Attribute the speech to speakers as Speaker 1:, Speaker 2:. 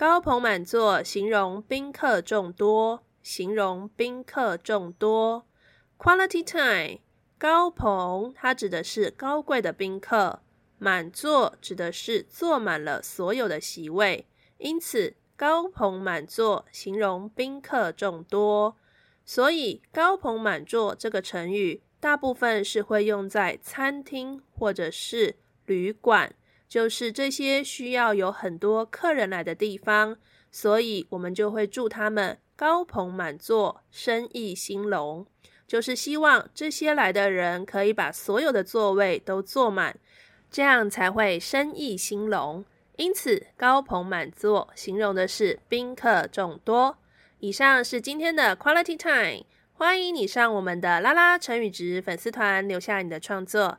Speaker 1: 高朋满座，形容宾客众多。形容宾客众多。Quality time，高朋，它指的是高贵的宾客。满座指的是坐满了所有的席位，因此高朋满座形容宾客众多。所以高朋满座这个成语，大部分是会用在餐厅或者是旅馆，就是这些需要有很多客人来的地方，所以我们就会祝他们高朋满座，生意兴隆，就是希望这些来的人可以把所有的座位都坐满。这样才会生意兴隆，因此高朋满座形容的是宾客众多。以上是今天的 Quality Time，欢迎你上我们的拉拉成语值粉丝团留下你的创作，